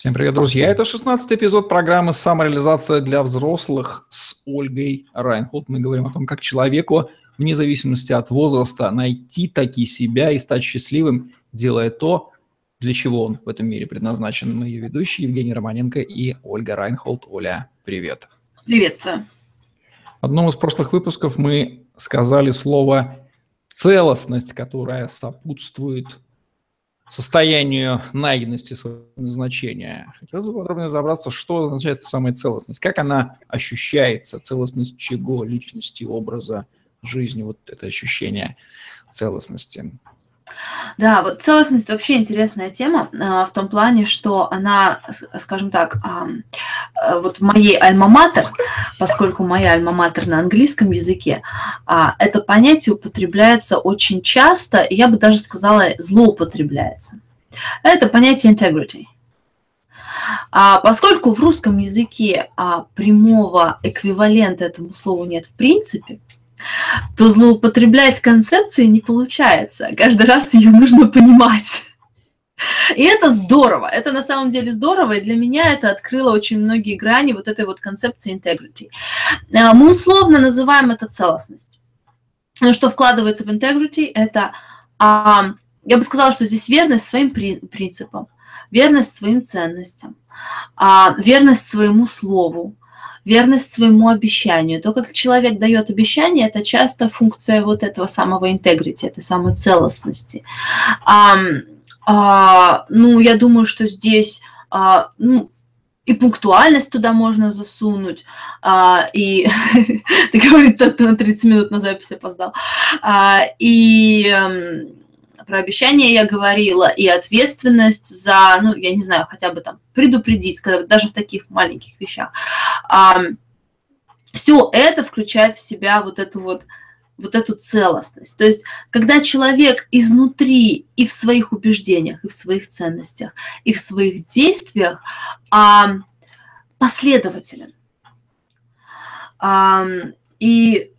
Всем привет, друзья! Это 16 эпизод программы «Самореализация для взрослых» с Ольгой Райнхолд. Мы говорим о том, как человеку, вне зависимости от возраста, найти таки себя и стать счастливым, делая то, для чего он в этом мире предназначен. Мы ее ведущие Евгений Романенко и Ольга Райнхолд. Оля, привет! Приветствую! В одном из прошлых выпусков мы сказали слово «целостность», которая сопутствует состоянию найденности своего назначения. Хотелось бы подробнее разобраться, что означает самая целостность, как она ощущается, целостность чего, личности, образа, жизни, вот это ощущение целостности. Да, вот целостность вообще интересная тема а, в том плане, что она, скажем так, вот в моей альма-матер, поскольку моя альма-матер на английском языке, а, это понятие употребляется очень часто, я бы даже сказала, злоупотребляется. Это понятие integrity. А поскольку в русском языке а, прямого эквивалента этому слову нет в принципе, то злоупотреблять концепцией не получается. Каждый раз ее нужно понимать. И это здорово, это на самом деле здорово, и для меня это открыло очень многие грани вот этой вот концепции integrity. А, мы условно называем это целостность. Что вкладывается в integrity, это, а, я бы сказала, что здесь верность своим принципам, верность своим ценностям, а, верность своему слову, верность своему обещанию. То, как человек дает обещание, это часто функция вот этого самого интегрити, этой самой целостности. А, ну, я думаю, что здесь а, ну, и пунктуальность туда можно засунуть, а, и ты говоришь, тот, кто на 30 минут на запись опоздал, а, и про обещание я говорила, и ответственность за, ну, я не знаю, хотя бы там предупредить, когда, даже в таких маленьких вещах. А, все это включает в себя вот эту вот вот эту целостность. То есть, когда человек изнутри и в своих убеждениях, и в своих ценностях, и в своих действиях а, последователен. А, и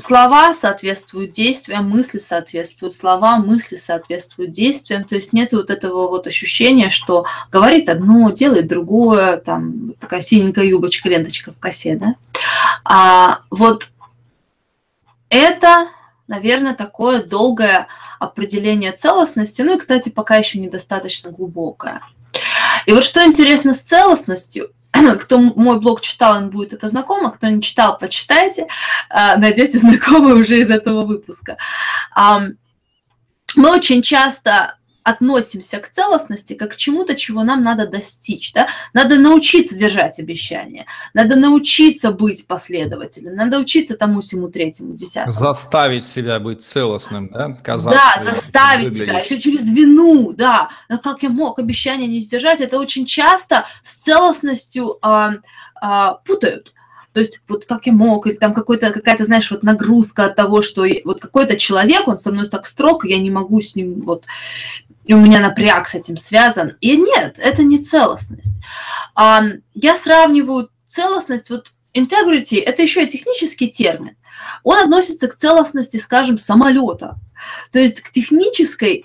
слова соответствуют действиям, мысли соответствуют словам, мысли соответствуют действиям. То есть нет вот этого вот ощущения, что говорит одно, делает другое, там такая синенькая юбочка, ленточка в косе, да. А вот это, наверное, такое долгое определение целостности, ну и, кстати, пока еще недостаточно глубокое. И вот что интересно с целостностью, кто мой блог читал, им будет это знакомо, кто не читал, почитайте, а, найдете знакомые уже из этого выпуска. Мы очень часто относимся к целостности как к чему-то, чего нам надо достичь. Да? Надо научиться держать обещания, надо научиться быть последователем, надо учиться тому, всему, третьему, десятому. Заставить себя быть целостным, да? Казаться, да, заставить себя, еще через вину, да. Но как я мог обещания не сдержать? Это очень часто с целостностью а, а, путают. То есть вот как я мог, или там какой-то, какая-то, знаешь, вот нагрузка от того, что вот какой-то человек, он со мной так строг, я не могу с ним вот и у меня напряг с этим связан. И нет, это не целостность. А, я сравниваю целостность, вот integrity – это еще и технический термин. Он относится к целостности, скажем, самолета. То есть к технической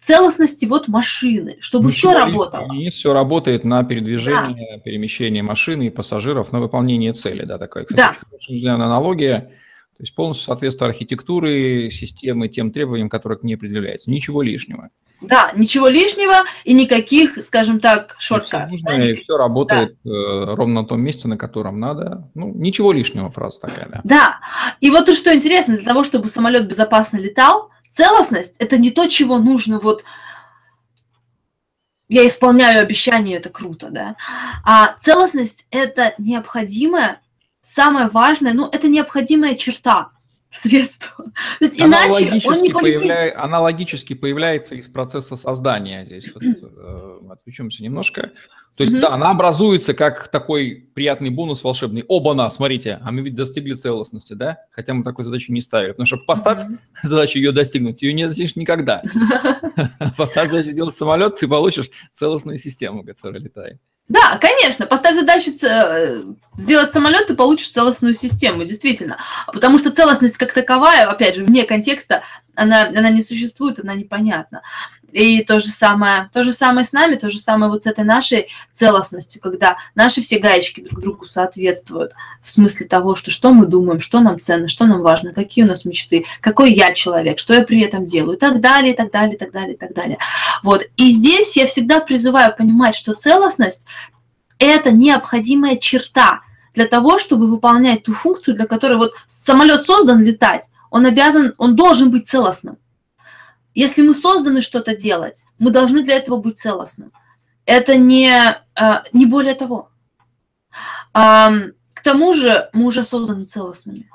целостности вот машины, чтобы Ничего все работало. Не все работает на передвижение, да. перемещение машины и пассажиров на выполнение цели. Да, такая, кстати, да. очень аналогия. То есть полностью соответствует архитектуры системы тем требованиям, которые к ней определяются. Ничего лишнего. Да, ничего лишнего и никаких, скажем так, шорткат. Все, да, все работает да. э, ровно на том месте, на котором надо. Ну, ничего лишнего, фраза такая, да. Да, и вот то, что интересно, для того, чтобы самолет безопасно летал, целостность – это не то, чего нужно вот я исполняю обещание, это круто, да. А целостность – это необходимое, самое важное, ну, это необходимая черта средство. То есть иначе он не полетит. Появля... Она логически появляется из процесса создания. Здесь вот, э, отвлечемся немножко. То есть, mm-hmm. да, она образуется как такой приятный бонус волшебный. Оба-на, смотрите, а мы ведь достигли целостности, да? Хотя мы такой задачи не ставили. Потому что поставь mm-hmm. задачу ее достигнуть, ее не достигнешь никогда. Поставь задачу сделать самолет, ты получишь целостную систему, которая летает. Да, конечно, поставь задачу э, сделать самолет, ты получишь целостную систему, действительно. Потому что целостность как таковая, опять же, вне контекста, она, она не существует, она непонятна. И то же самое, то же самое с нами, то же самое вот с этой нашей целостностью, когда наши все гаечки друг другу соответствуют в смысле того, что что мы думаем, что нам ценно, что нам важно, какие у нас мечты, какой я человек, что я при этом делаю, и так далее, и так далее, и так далее, и так далее. Вот. И здесь я всегда призываю понимать, что целостность – это необходимая черта для того, чтобы выполнять ту функцию, для которой вот самолет создан летать, он обязан, он должен быть целостным. Если мы созданы что-то делать, мы должны для этого быть целостным. Это не, а, не более того. К тому же мы уже созданы целостными.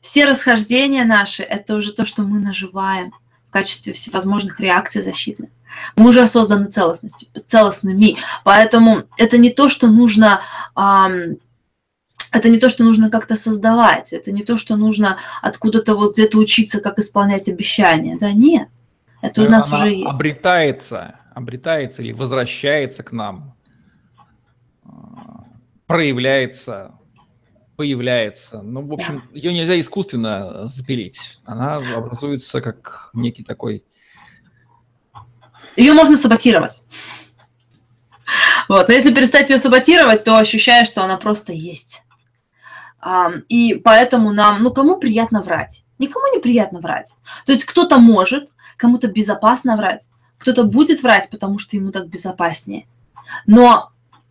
Все расхождения наши – это уже то, что мы наживаем в качестве всевозможных реакций защитных. Мы уже созданы целостностью, целостными. Поэтому это не то, что нужно это не то, что нужно как-то создавать, это не то, что нужно откуда-то вот где-то учиться, как исполнять обещания. Да нет, это у нас Она уже есть. Обретается, обретается или возвращается к нам, а, проявляется, появляется. Ну, в общем, да. ее нельзя искусственно запилить. Она образуется как некий такой... Ее можно саботировать. Вот. Но если перестать ее саботировать, то ощущаешь, что она просто есть. И поэтому нам, ну, кому приятно врать? Никому не приятно врать. То есть кто-то может, кому-то безопасно врать, кто-то будет врать, потому что ему так безопаснее. Но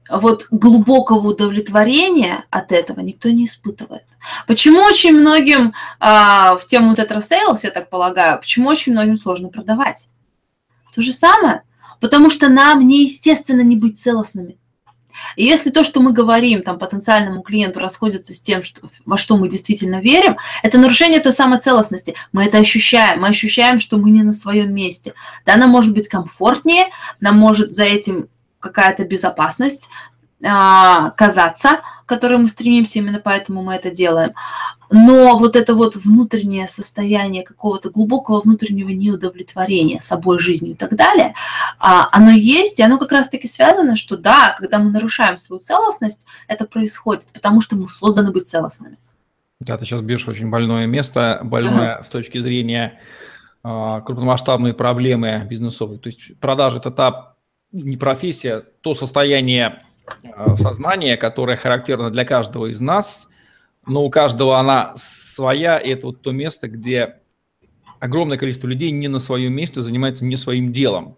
вот глубокого удовлетворения от этого никто не испытывает. Почему очень многим а, в тему тетрасейлс, я так полагаю, почему очень многим сложно продавать? То же самое. Потому что нам неестественно не быть целостными. И если то, что мы говорим там, потенциальному клиенту, расходится с тем, что, во что мы действительно верим, это нарушение той самой целостности. Мы это ощущаем. Мы ощущаем, что мы не на своем месте. Да, нам может быть комфортнее, нам может за этим какая-то безопасность казаться, к которой мы стремимся, именно поэтому мы это делаем. Но вот это вот внутреннее состояние какого-то глубокого внутреннего неудовлетворения собой, жизнью и так далее, а, оно есть, и оно как раз-таки связано, что да, когда мы нарушаем свою целостность, это происходит, потому что мы созданы быть целостными. Да, ты сейчас бьешь очень больное место, больное ага. с точки зрения э, крупномасштабной проблемы бизнесовой. То есть продажи – это та не профессия, то состояние э, сознания, которое характерно для каждого из нас – но у каждого она своя, и это вот то место, где огромное количество людей не на своем месте занимается не своим делом.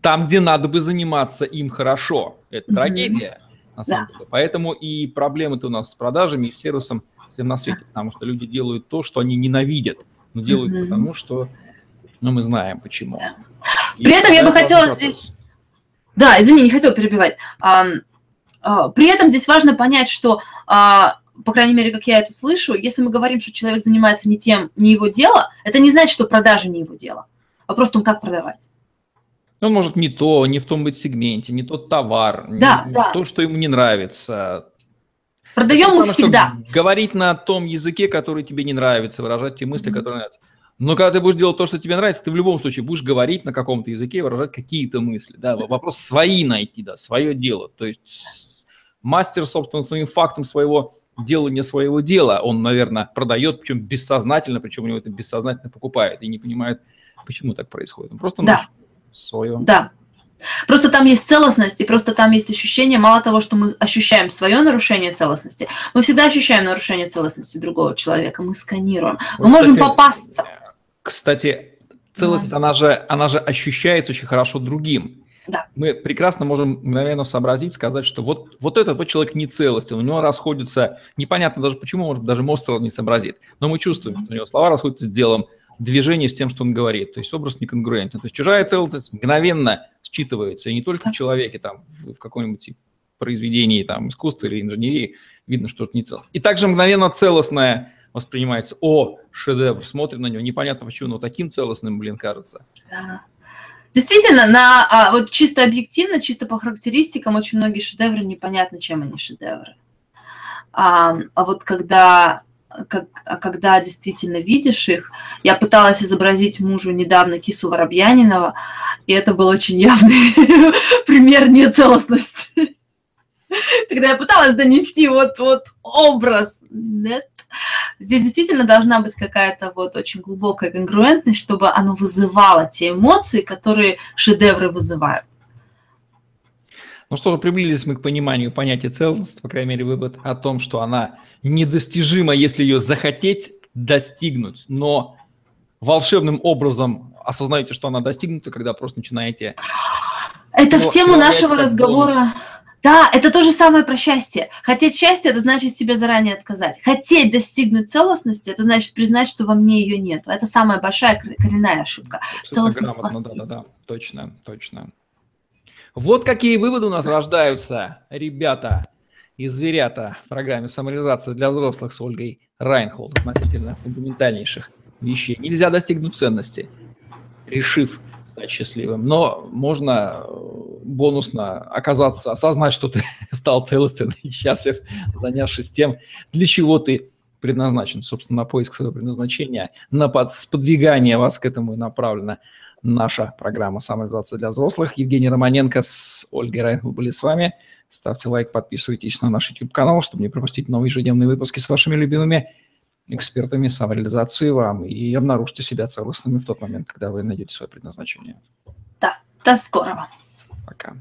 Там, где надо бы заниматься им хорошо. Это mm-hmm. трагедия, на самом да. деле. Поэтому и проблемы-то у нас с продажами и сервисом всем на свете, потому что люди делают то, что они ненавидят, но делают mm-hmm. потому, что ну, мы знаем почему. Да. При этом я бы хотела здесь... Да, извини, не хотела перебивать. При этом здесь важно понять, что а, по крайней мере, как я это слышу, если мы говорим, что человек занимается не тем, не его дело, это не значит, что продажа не его дело. Вопрос в том, как продавать. Он может не то, не в том быть сегменте, не тот товар, да, не, да. то, что ему не нравится. Продаем мы всегда. Говорить на том языке, который тебе не нравится, выражать те мысли, mm-hmm. которые нравятся. Но когда ты будешь делать то, что тебе нравится, ты в любом случае будешь говорить на каком-то языке, выражать какие-то мысли. Да? Вопрос свои найти, да, свое дело. То есть мастер, собственно, своим фактом своего делание своего дела он, наверное, продает, причем бессознательно, причем у него это бессознательно покупает и не понимает, почему так происходит. Он просто да. свое. Да. Просто там есть целостность, и просто там есть ощущение, мало того, что мы ощущаем свое нарушение целостности, мы всегда ощущаем нарушение целостности другого человека, мы сканируем. Вот, мы можем попасться. Кстати, целостность, да. она, же, она же ощущается очень хорошо другим. Да. Мы прекрасно можем мгновенно сообразить, сказать, что вот, вот этот вот человек не целостен, у него расходятся, непонятно даже почему, может даже мозг не сообразит, но мы чувствуем, что у него слова расходятся с делом, движение с тем, что он говорит, то есть образ неконгруентен. То есть чужая целостность мгновенно считывается, и не только в человеке, там, в каком-нибудь произведении там, искусства или инженерии видно, что это не целостно. И также мгновенно целостное воспринимается, о, шедевр, смотрим на него, непонятно почему, но таким целостным, блин, кажется. Да. Действительно, на, а, вот чисто объективно, чисто по характеристикам, очень многие шедевры непонятно, чем они шедевры. А, а вот когда, как, а когда действительно видишь их, я пыталась изобразить мужу недавно кису Воробьянинова, и это был очень явный пример нецелостности. Когда я пыталась донести вот, вот образ, нет, Здесь действительно должна быть какая-то вот очень глубокая конгруентность, чтобы оно вызывало те эмоции, которые шедевры вызывают. Ну что же, приблизились мы к пониманию понятия целостности, по крайней мере, вывод о том, что она недостижима, если ее захотеть достигнуть, но волшебным образом осознаете, что она достигнута, когда просто начинаете... Это в тему нашего разговора... Бонус. Да, это то же самое про счастье. Хотеть счастье – это значит себе заранее отказать. Хотеть достигнуть целостности – это значит признать, что во мне ее нет. Это самая большая коренная ошибка. Целостность грамотно, вас да, да, да, точно, точно. Вот какие выводы у нас рождаются, ребята и зверята в программе «Самореализация для взрослых» с Ольгой Райнхолд относительно фундаментальнейших вещей. Нельзя достигнуть ценности, решив стать счастливым, но можно э, бонусно оказаться, осознать, что ты стал целостен и счастлив, занявшись тем, для чего ты предназначен, собственно, на поиск своего предназначения, на подвигание вас к этому и направлена наша программа «Самореализация для взрослых». Евгений Романенко с Ольгой Райнхл были с вами. Ставьте лайк, подписывайтесь на наш YouTube-канал, чтобы не пропустить новые ежедневные выпуски с вашими любимыми экспертами самореализации вам и обнаружьте себя целостными в тот момент, когда вы найдете свое предназначение. Да, до скорого пока.